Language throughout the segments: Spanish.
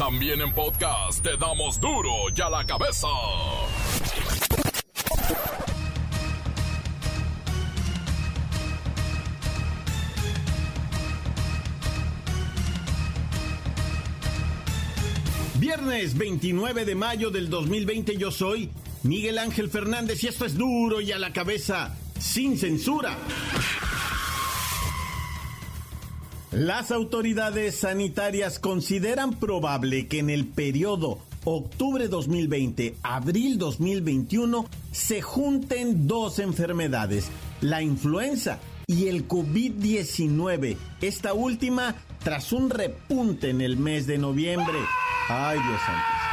También en podcast te damos duro y a la cabeza. Viernes 29 de mayo del 2020 yo soy Miguel Ángel Fernández y esto es duro y a la cabeza, sin censura. Las autoridades sanitarias consideran probable que en el periodo octubre 2020, abril 2021 se junten dos enfermedades, la influenza y el COVID-19, esta última tras un repunte en el mes de noviembre. Ay, Dios santo.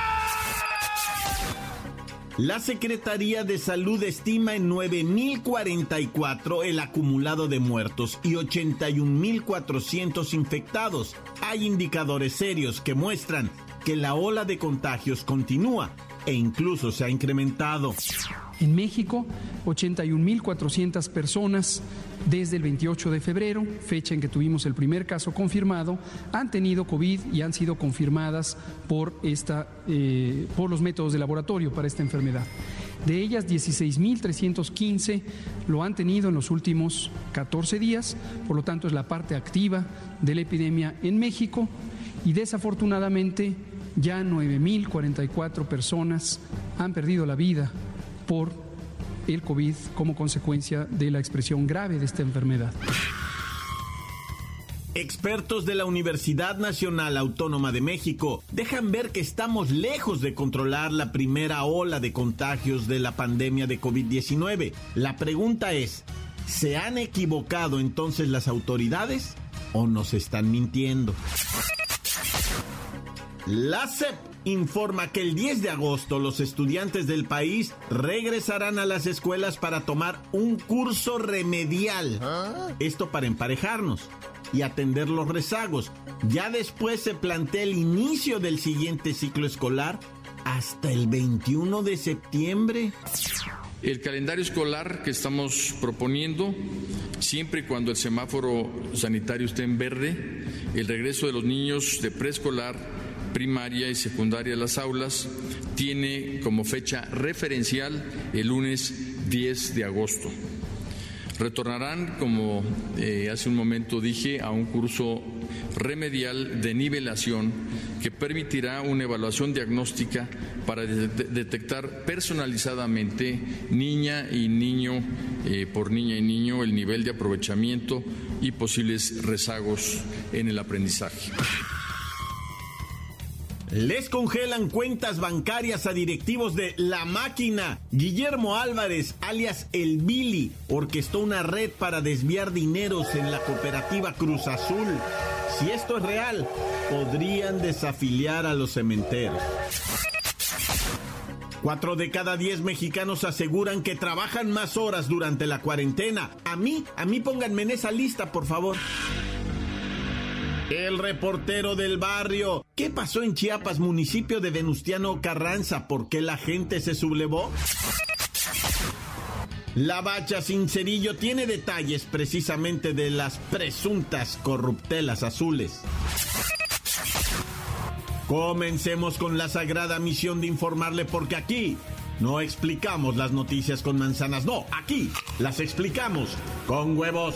La Secretaría de Salud estima en 9.044 el acumulado de muertos y 81.400 infectados. Hay indicadores serios que muestran que la ola de contagios continúa e incluso se ha incrementado. En México, 81.400 personas desde el 28 de febrero, fecha en que tuvimos el primer caso confirmado, han tenido COVID y han sido confirmadas por, esta, eh, por los métodos de laboratorio para esta enfermedad. De ellas, 16.315 lo han tenido en los últimos 14 días, por lo tanto es la parte activa de la epidemia en México y desafortunadamente ya 9.044 personas han perdido la vida por el COVID como consecuencia de la expresión grave de esta enfermedad. Expertos de la Universidad Nacional Autónoma de México dejan ver que estamos lejos de controlar la primera ola de contagios de la pandemia de COVID-19. La pregunta es, ¿se han equivocado entonces las autoridades o nos están mintiendo? La CEP informa que el 10 de agosto los estudiantes del país regresarán a las escuelas para tomar un curso remedial. Esto para emparejarnos y atender los rezagos. Ya después se plantea el inicio del siguiente ciclo escolar hasta el 21 de septiembre. El calendario escolar que estamos proponiendo, siempre y cuando el semáforo sanitario esté en verde, el regreso de los niños de preescolar primaria y secundaria las aulas tiene como fecha referencial el lunes 10 de agosto. Retornarán, como eh, hace un momento dije, a un curso remedial de nivelación que permitirá una evaluación diagnóstica para detectar personalizadamente niña y niño, eh, por niña y niño, el nivel de aprovechamiento y posibles rezagos en el aprendizaje. Les congelan cuentas bancarias a directivos de La Máquina. Guillermo Álvarez, alias El Billy, orquestó una red para desviar dineros en la cooperativa Cruz Azul. Si esto es real, podrían desafiliar a los cementeros. Cuatro de cada diez mexicanos aseguran que trabajan más horas durante la cuarentena. A mí, a mí pónganme en esa lista, por favor. El reportero del barrio. ¿Qué pasó en Chiapas, municipio de Venustiano Carranza? ¿Por qué la gente se sublevó? La bacha sin cerillo tiene detalles precisamente de las presuntas corruptelas azules. Comencemos con la sagrada misión de informarle porque aquí no explicamos las noticias con manzanas, no, aquí las explicamos con huevos.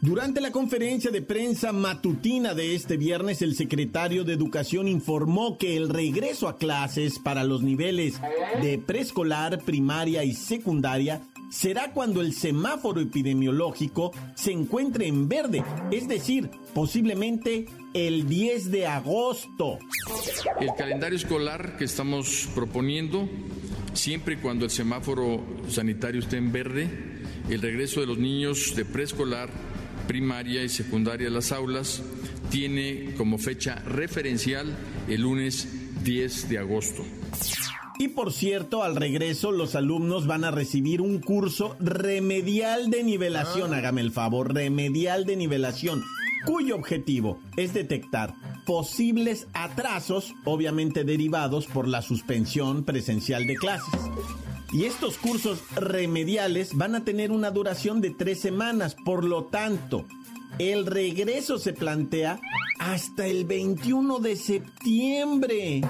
Durante la conferencia de prensa matutina de este viernes, el secretario de Educación informó que el regreso a clases para los niveles de preescolar, primaria y secundaria será cuando el semáforo epidemiológico se encuentre en verde, es decir, posiblemente el 10 de agosto. El calendario escolar que estamos proponiendo, siempre y cuando el semáforo sanitario esté en verde, el regreso de los niños de preescolar, primaria y secundaria de las aulas tiene como fecha referencial el lunes 10 de agosto. Y por cierto, al regreso los alumnos van a recibir un curso remedial de nivelación, ah. hágame el favor, remedial de nivelación, cuyo objetivo es detectar posibles atrasos, obviamente derivados por la suspensión presencial de clases. Y estos cursos remediales van a tener una duración de tres semanas, por lo tanto, el regreso se plantea hasta el 21 de septiembre.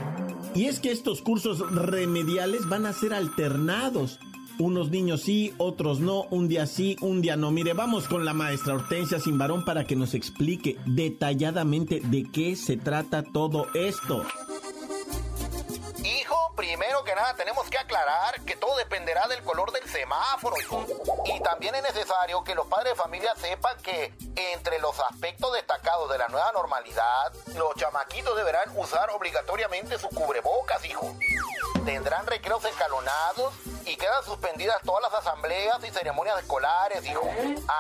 Y es que estos cursos remediales van a ser alternados. Unos niños sí, otros no, un día sí, un día no. Mire, vamos con la maestra Hortensia Simbarón para que nos explique detalladamente de qué se trata todo esto que nada tenemos que aclarar que todo dependerá del color del semáforo. Y también es necesario que los padres de familia sepan que entre los aspectos destacados de la nueva normalidad, los chamaquitos deberán usar obligatoriamente su cubrebocas, hijo. Tendrán recreos escalonados y quedan suspendidas todas las asambleas y ceremonias escolares, hijo.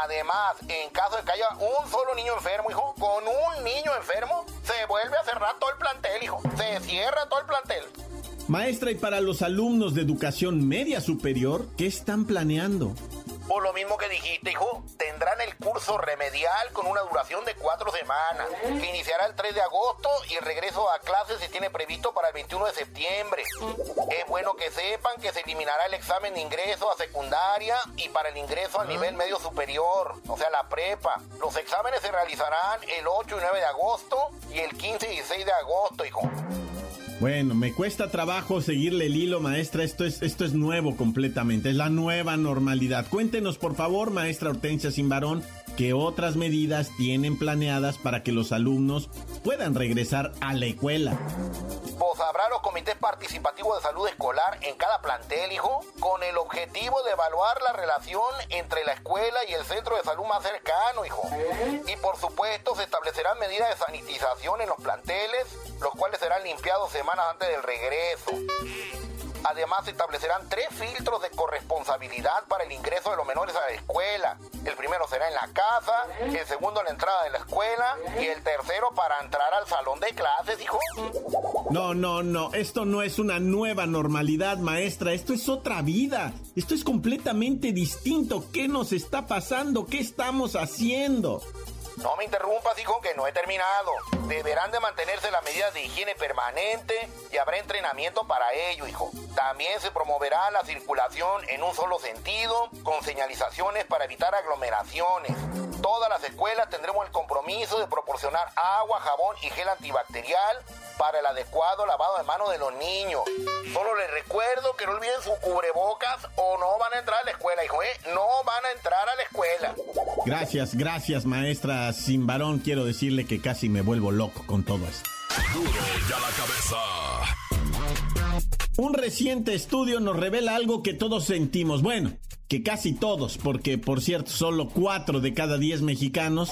Además, en caso de que haya un solo niño enfermo, hijo, con un niño enfermo, se vuelve a cerrar todo el plantel, hijo. Se cierra todo el plantel. Maestra, y para los alumnos de educación media superior, ¿qué están planeando? Por lo mismo que dijiste, hijo, tendrán el curso remedial con una duración de cuatro semanas, que iniciará el 3 de agosto y el regreso a clases se tiene previsto para el 21 de septiembre. Es bueno que sepan que se eliminará el examen de ingreso a secundaria y para el ingreso al nivel medio superior, o sea, la prepa. Los exámenes se realizarán el 8 y 9 de agosto y el 15 y 16 de agosto, hijo. Bueno, me cuesta trabajo seguirle el hilo, maestra. Esto es, esto es nuevo completamente. Es la nueva normalidad. Cuéntenos, por favor, maestra Hortensia Simbarón, qué otras medidas tienen planeadas para que los alumnos puedan regresar a la escuela. Pues habrá los comités participativos de salud escolar en cada plantel, hijo, con el objetivo de evaluar la relación entre la escuela y el centro de salud más cercano, hijo. Y por supuesto se establecerán medidas de sanitización en los planteles, los cuales serán limpiados semanas antes del regreso. Además, se establecerán tres filtros de corresponsabilidad para el ingreso de los menores a la escuela. El primero será en la casa, el segundo en la entrada de la escuela y el tercero para entrar al salón de clases, hijo. No, no, no, esto no es una nueva normalidad, maestra, esto es otra vida. Esto es completamente distinto. ¿Qué nos está pasando? ¿Qué estamos haciendo? No me interrumpas, hijo, que no he terminado. Deberán de mantenerse las medidas de higiene permanente y habrá entrenamiento para ello, hijo. También se promoverá la circulación en un solo sentido, con señalizaciones para evitar aglomeraciones. Todas las escuelas tendremos el compromiso de proporcionar agua, jabón y gel antibacterial para el adecuado lavado de manos de los niños. Solo les recuerdo que no olviden sus cubrebocas o no van a entrar a la escuela, hijo, ¿eh? No van a entrar a la escuela. Gracias, gracias, maestra Sin varón. Quiero decirle que casi me vuelvo loco con todo esto. Duro ya la cabeza. Un reciente estudio nos revela algo que todos sentimos. Bueno, que casi todos, porque por cierto, solo cuatro de cada diez mexicanos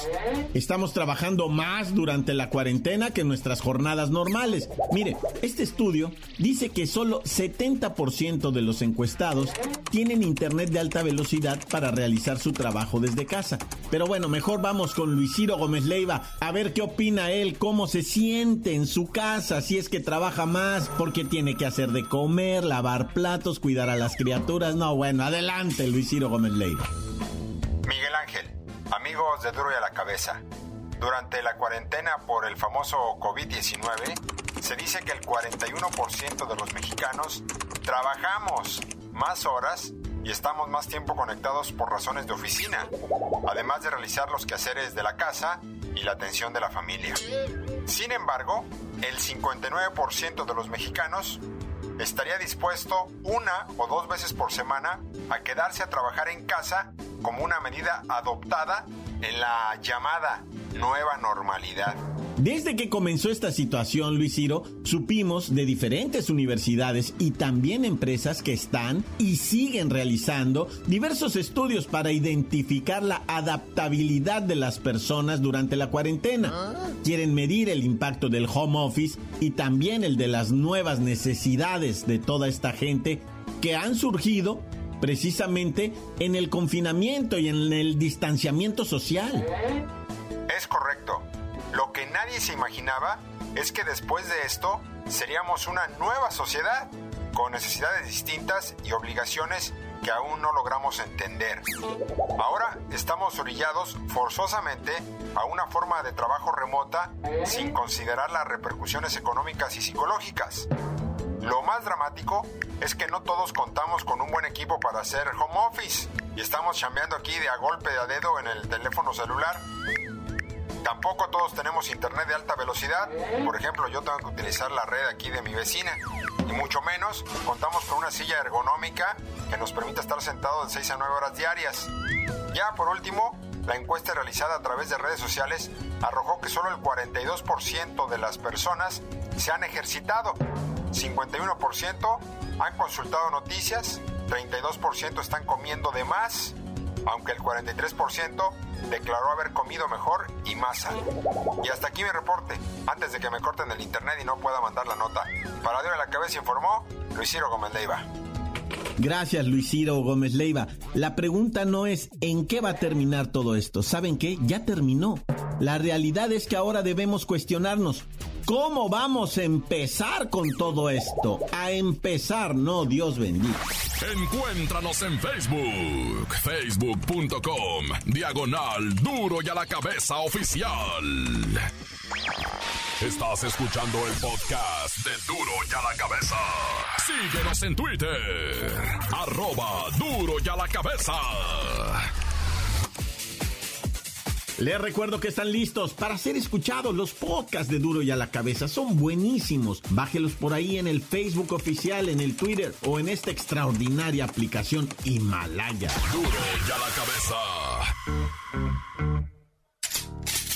estamos trabajando más durante la cuarentena que nuestras jornadas normales. Mire, este estudio dice que solo 70% de los encuestados tienen internet de alta velocidad para realizar su trabajo desde casa. Pero bueno, mejor vamos con Luis Ciro Gómez Leiva a ver qué opina él, cómo se siente en su casa, si es que trabaja más, porque tiene que hacer de comer, lavar platos, cuidar a las criaturas. No, bueno, adelante. Luis Ciro Gómez Leiva. Miguel Ángel, amigos de Duro y a la Cabeza. Durante la cuarentena por el famoso COVID-19, se dice que el 41% de los mexicanos trabajamos más horas y estamos más tiempo conectados por razones de oficina, además de realizar los quehaceres de la casa y la atención de la familia. Sin embargo, el 59% de los mexicanos estaría dispuesto una o dos veces por semana a quedarse a trabajar en casa como una medida adoptada en la llamada nueva normalidad. Desde que comenzó esta situación, Luis Ciro, supimos de diferentes universidades y también empresas que están y siguen realizando diversos estudios para identificar la adaptabilidad de las personas durante la cuarentena. Ah. Quieren medir el impacto del home office y también el de las nuevas necesidades de toda esta gente que han surgido precisamente en el confinamiento y en el distanciamiento social. Es correcto. Lo que nadie se imaginaba es que después de esto seríamos una nueva sociedad, con necesidades distintas y obligaciones que aún no logramos entender. Ahora estamos orillados forzosamente a una forma de trabajo remota sin considerar las repercusiones económicas y psicológicas. Lo más dramático es que no todos contamos con un buen equipo para hacer home office y estamos chambeando aquí de a golpe de a dedo en el teléfono celular. Tampoco todos tenemos internet de alta velocidad. Por ejemplo, yo tengo que utilizar la red aquí de mi vecina. Y mucho menos contamos con una silla ergonómica que nos permita estar sentados de 6 a 9 horas diarias. Ya por último, la encuesta realizada a través de redes sociales arrojó que solo el 42% de las personas se han ejercitado, 51% han consultado noticias, 32% están comiendo de más, aunque el 43% declaró haber comido mejor y más. Y hasta aquí mi reporte, antes de que me corten el internet y no pueda mandar la nota. Para Dios de la Cabeza informó Luis Ciro Gómez. Gracias, Luis Ciro Gómez Leiva. La pregunta no es en qué va a terminar todo esto. ¿Saben qué? Ya terminó. La realidad es que ahora debemos cuestionarnos. ¿Cómo vamos a empezar con todo esto? A empezar, no, Dios bendito. Encuéntranos en Facebook, facebook.com, diagonal duro y a la cabeza oficial. Estás escuchando el podcast de duro y a la cabeza. Síguenos en Twitter, arroba duro y a la cabeza. Les recuerdo que están listos para ser escuchados los podcasts de Duro y a la Cabeza. Son buenísimos. Bájelos por ahí en el Facebook oficial, en el Twitter o en esta extraordinaria aplicación Himalaya. Duro y a la cabeza.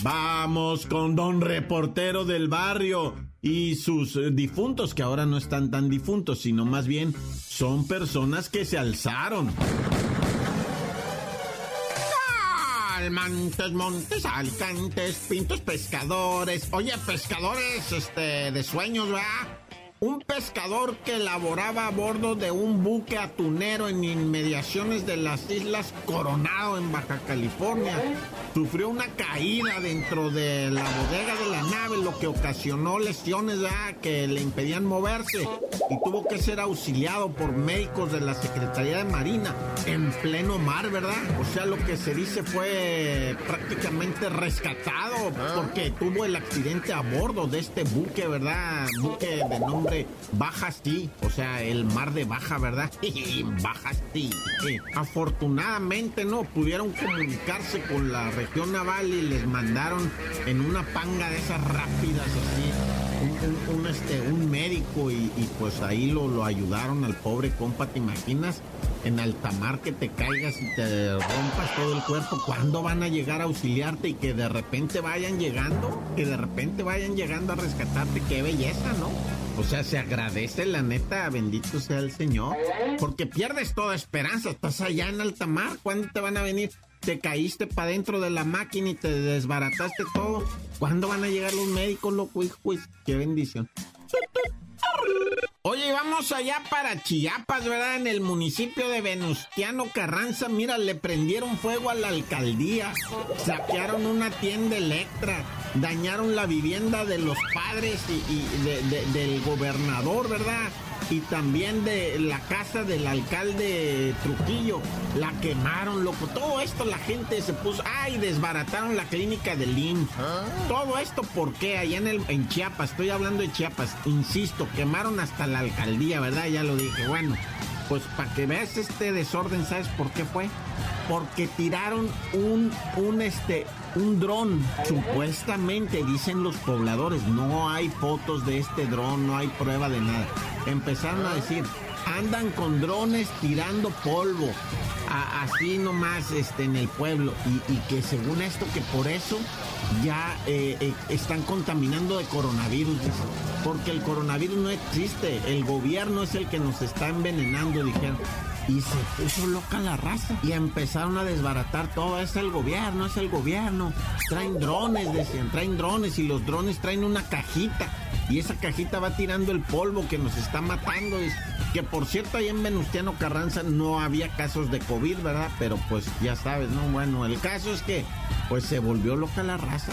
Vamos con don reportero del barrio y sus eh, difuntos, que ahora no están tan difuntos, sino más bien son personas que se alzaron. Montes, montes, alicantes, pintos pescadores. Oye, pescadores, este, de sueños, ¿verdad? Un pescador que laboraba a bordo de un buque atunero en inmediaciones de las Islas Coronado en Baja California sufrió una caída dentro de la bodega de la nave, lo que ocasionó lesiones que le impedían moverse y tuvo que ser auxiliado por médicos de la Secretaría de Marina en pleno mar, ¿verdad? O sea, lo que se dice fue prácticamente rescatado porque tuvo el accidente a bordo de este buque, ¿verdad? Buque de nombre Baja sí, o sea, el mar de Baja, ¿verdad? Baja sí. Afortunadamente no pudieron comunicarse con la región naval y les mandaron en una panga de esas rápidas así. Un, este, un médico y, pues ahí lo, lo ayudaron al pobre compa, ¿te imaginas? en alta mar que te caigas y te rompas todo el cuerpo, ¿cuándo van a llegar a auxiliarte y que de repente vayan llegando? Que de repente vayan llegando a rescatarte, qué belleza, ¿no? O sea, se agradece la neta, bendito sea el Señor, porque pierdes toda esperanza, estás allá en alta mar, ¿cuándo te van a venir? Te caíste para dentro de la máquina y te desbarataste todo. ¿Cuándo van a llegar los médicos, loco? Hijo, qué bendición. Oye, vamos allá para Chiapas, ¿verdad? En el municipio de Venustiano Carranza, mira, le prendieron fuego a la alcaldía, saquearon una tienda Electra, dañaron la vivienda de los padres y, del gobernador, ¿verdad? Y también de la casa del alcalde Trujillo. La quemaron, loco. Todo esto la gente se puso. ¡Ay! Desbarataron la clínica de IMSS. ¿Ah? Todo esto porque allá en, el, en Chiapas, estoy hablando de Chiapas, insisto, quemaron hasta la alcaldía, ¿verdad? Ya lo dije. Bueno, pues para que veas este desorden, ¿sabes por qué fue? Porque tiraron un, un, este, un dron. Supuestamente, dicen los pobladores, no hay fotos de este dron, no hay prueba de nada. Empezaron a decir, andan con drones tirando polvo. así nomás este, en el pueblo y, que según esto que por eso ya eh, eh, están contaminando de coronavirus porque el coronavirus no existe el gobierno es el que nos está envenenando dijeron y se puso loca la raza y empezaron a desbaratar todo. Es el gobierno, es el gobierno. Traen drones, decían, traen drones y los drones traen una cajita y esa cajita va tirando el polvo que nos está matando. Que por cierto, ahí en Venustiano Carranza no había casos de COVID, ¿verdad? Pero pues ya sabes, ¿no? Bueno, el caso es que pues se volvió loca la raza.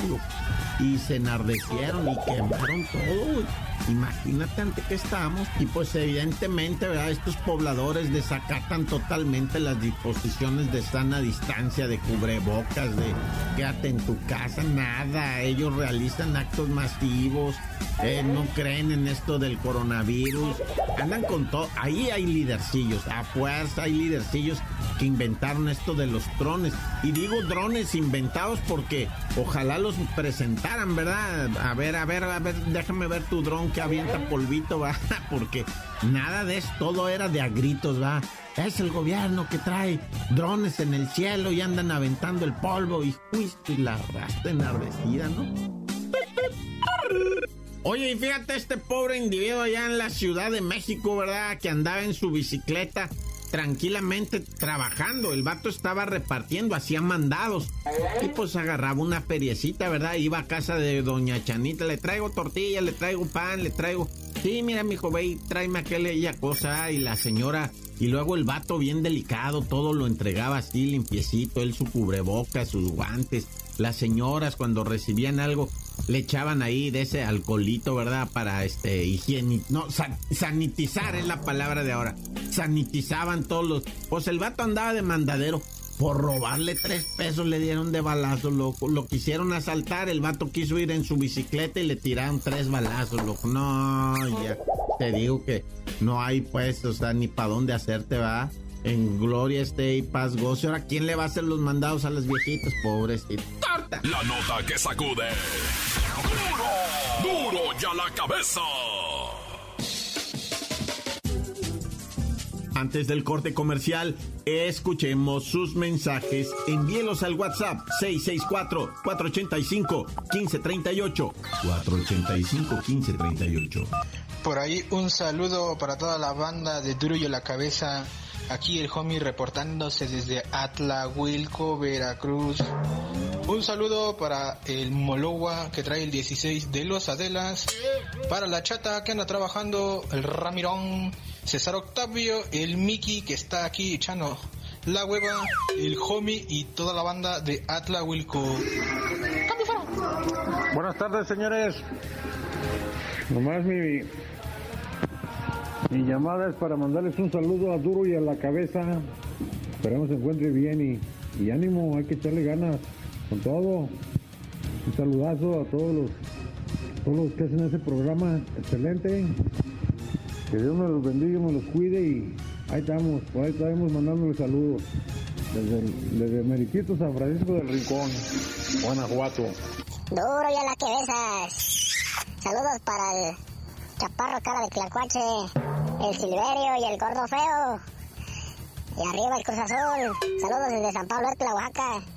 Y se enardecieron y quemaron todo, Imagínate ante qué estamos. Y pues evidentemente, ¿verdad? Estos pobladores desacatan totalmente las disposiciones de sana distancia, de cubrebocas, de quédate en tu casa, nada. Ellos realizan actos masivos, eh, no creen en esto del coronavirus. Andan con todo. Ahí hay lidercillos, a fuerza hay lidercillos que inventaron esto de los drones. Y digo drones inventados porque ojalá los presentaran, ¿verdad? A ver, a ver, a ver, déjame ver tu dron que avienta polvito, va, porque nada de esto, todo era de a gritos, va. Es el gobierno que trae drones en el cielo y andan aventando el polvo y y la rasta enardecida, ¿no? Oye, y fíjate este pobre individuo allá en la Ciudad de México, ¿verdad? Que andaba en su bicicleta tranquilamente trabajando. El vato estaba repartiendo, hacía mandados. Y pues agarraba una feriecita, ¿verdad? Iba a casa de doña Chanita, le traigo tortilla, le traigo pan, le traigo... Sí, mira, mi joven, tráeme aquella cosa. Y la señora... Y luego el vato bien delicado, todo lo entregaba así limpiecito, él su cubrebocas, sus guantes. Las señoras cuando recibían algo, le echaban ahí de ese alcoholito, ¿verdad? Para este higiene, no, sanitizar es la palabra de ahora. Sanitizaban todos los. Pues el vato andaba de mandadero. Por robarle tres pesos le dieron de balazo, loco. Lo quisieron asaltar, el vato quiso ir en su bicicleta y le tiraron tres balazos, loco. No, ya. Te digo que no hay pues, o sea, ni para dónde hacerte, va. En gloria esté y paz goce. Ahora, ¿quién le va a hacer los mandados a las viejitas? Pobres y torta. La nota que sacude. ¡Duro! ¡Duro ya la cabeza! Antes del corte comercial, escuchemos sus mensajes. Envíelos al WhatsApp 664-485-1538. 485-1538. Por ahí un saludo para toda la banda de Duro y la Cabeza. Aquí el homie reportándose desde Atlahuilco, Veracruz. Un saludo para el Molowa que trae el 16 de los Adelas. Para la chata que anda trabajando, el Ramirón. César Octavio, el Miki que está aquí echando la hueva, el homie y toda la banda de Atlahuilco. Buenas tardes, señores. Nomás mi, mi llamada es para mandarles un saludo a Duro y a la cabeza. Esperemos se encuentre bien y, y ánimo, hay que echarle ganas con todo. Un saludazo a todos los, todos los que hacen ese programa. Excelente. Que Dios me los bendiga, me los cuide y ahí estamos, por ahí estamos mandándole saludos. Desde, desde Meriquito, San Francisco del Rincón, Guanajuato. Duro y a la cabeza. Saludos para el chaparro cara de Tlacuache, el Silverio y el gordo feo. Y arriba el Cruz Azul. Saludos desde San Pablo, Etla, Oaxaca.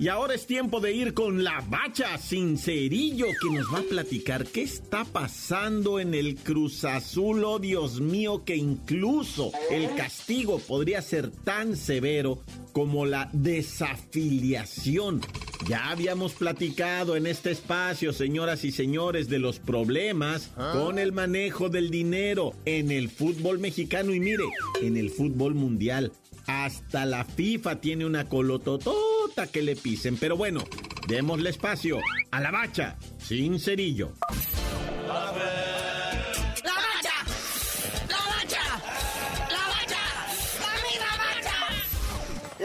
Y ahora es tiempo de ir con la bacha Sincerillo que nos va a platicar qué está pasando en el Cruz Azul. Oh Dios mío, que incluso el castigo podría ser tan severo como la desafiliación. Ya habíamos platicado en este espacio, señoras y señores, de los problemas con el manejo del dinero en el fútbol mexicano y mire, en el fútbol mundial. Hasta la FIFA tiene una colototota que le pisen. Pero bueno, démosle espacio a la bacha sin cerillo.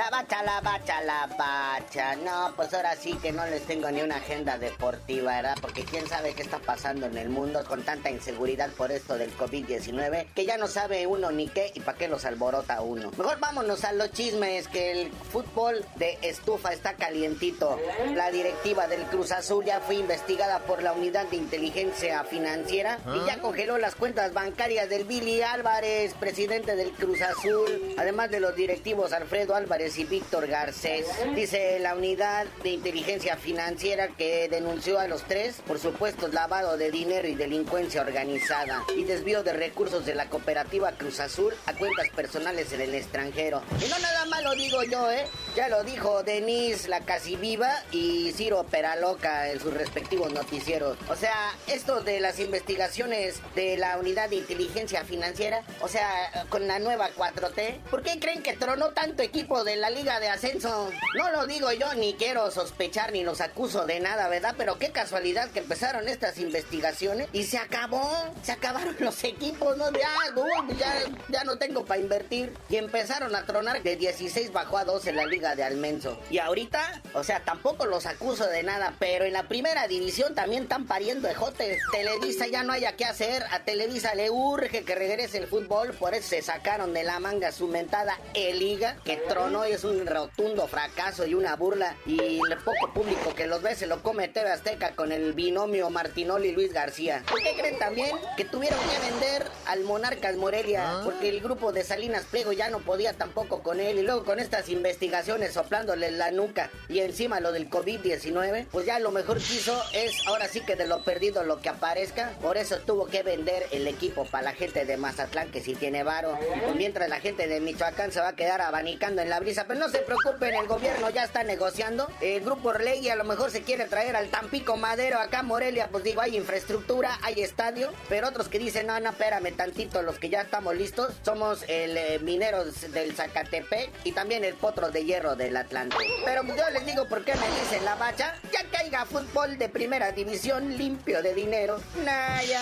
La bacha, la bacha, la bacha. No, pues ahora sí que no les tengo ni una agenda deportiva, ¿verdad? Porque quién sabe qué está pasando en el mundo con tanta inseguridad por esto del COVID-19, que ya no sabe uno ni qué y para qué los alborota uno. Mejor vámonos a los chismes, que el fútbol de estufa está calientito. La directiva del Cruz Azul ya fue investigada por la unidad de inteligencia financiera y ya congeló las cuentas bancarias del Billy Álvarez, presidente del Cruz Azul, además de los directivos Alfredo Álvarez y Víctor Garcés. Dice la unidad de inteligencia financiera que denunció a los tres por supuestos lavado de dinero y delincuencia organizada y desvío de recursos de la cooperativa Cruz Azul a cuentas personales en el extranjero. Y no nada más lo digo yo, ¿eh? Ya lo dijo Denise la casi viva y Ciro Peraloca en sus respectivos noticieros. O sea, esto de las investigaciones de la unidad de inteligencia financiera, o sea, con la nueva 4T, ¿por qué creen que tronó tanto equipo de la Liga de Ascenso? No lo digo yo, ni quiero sospechar ni los acuso de nada, ¿verdad? Pero qué casualidad que empezaron estas investigaciones y se acabó, se acabaron los equipos, ¿no? Ya, ya, ya no tengo para invertir. Y empezaron a tronar de 16 bajó a 2 en la Liga de Almenso. Y ahorita, o sea, tampoco los acuso de nada, pero en la primera división también están pariendo ejotes. Televisa ya no haya qué hacer, a Televisa le urge que regrese el fútbol, por eso se sacaron de la manga su mentada E-Liga, que tronó y es un rotundo fracaso y una burla. Y el poco público que los ve se lo come TV Azteca con el binomio Martinoli y Luis García. ¿Por qué creen también que tuvieron que vender al Monarcas Morelia? Porque el grupo de Salinas Pliego ya no podía tampoco con él. Y luego con estas investigaciones soplándole la nuca y encima lo del COVID-19, pues ya lo mejor que hizo es ahora sí que de lo perdido lo que aparezca. Por eso tuvo que vender el equipo para la gente de Mazatlán que sí tiene varo. mientras la gente de Michoacán se va a quedar abanicando en la brisa. Pero no se preocupen, el gobierno ya está negociando. El grupo Orlegui a lo mejor se quiere traer al Tampico Madero acá Morelia. Pues digo, hay infraestructura, hay estadio. Pero otros que dicen, no, no, espérame tantito, los que ya estamos listos. Somos el eh, Mineros del Zacatepec y también el Potro de Hierro del Atlántico. Pero yo les digo por qué me dicen la bacha. Ya caiga fútbol de primera división limpio de dinero. Naya.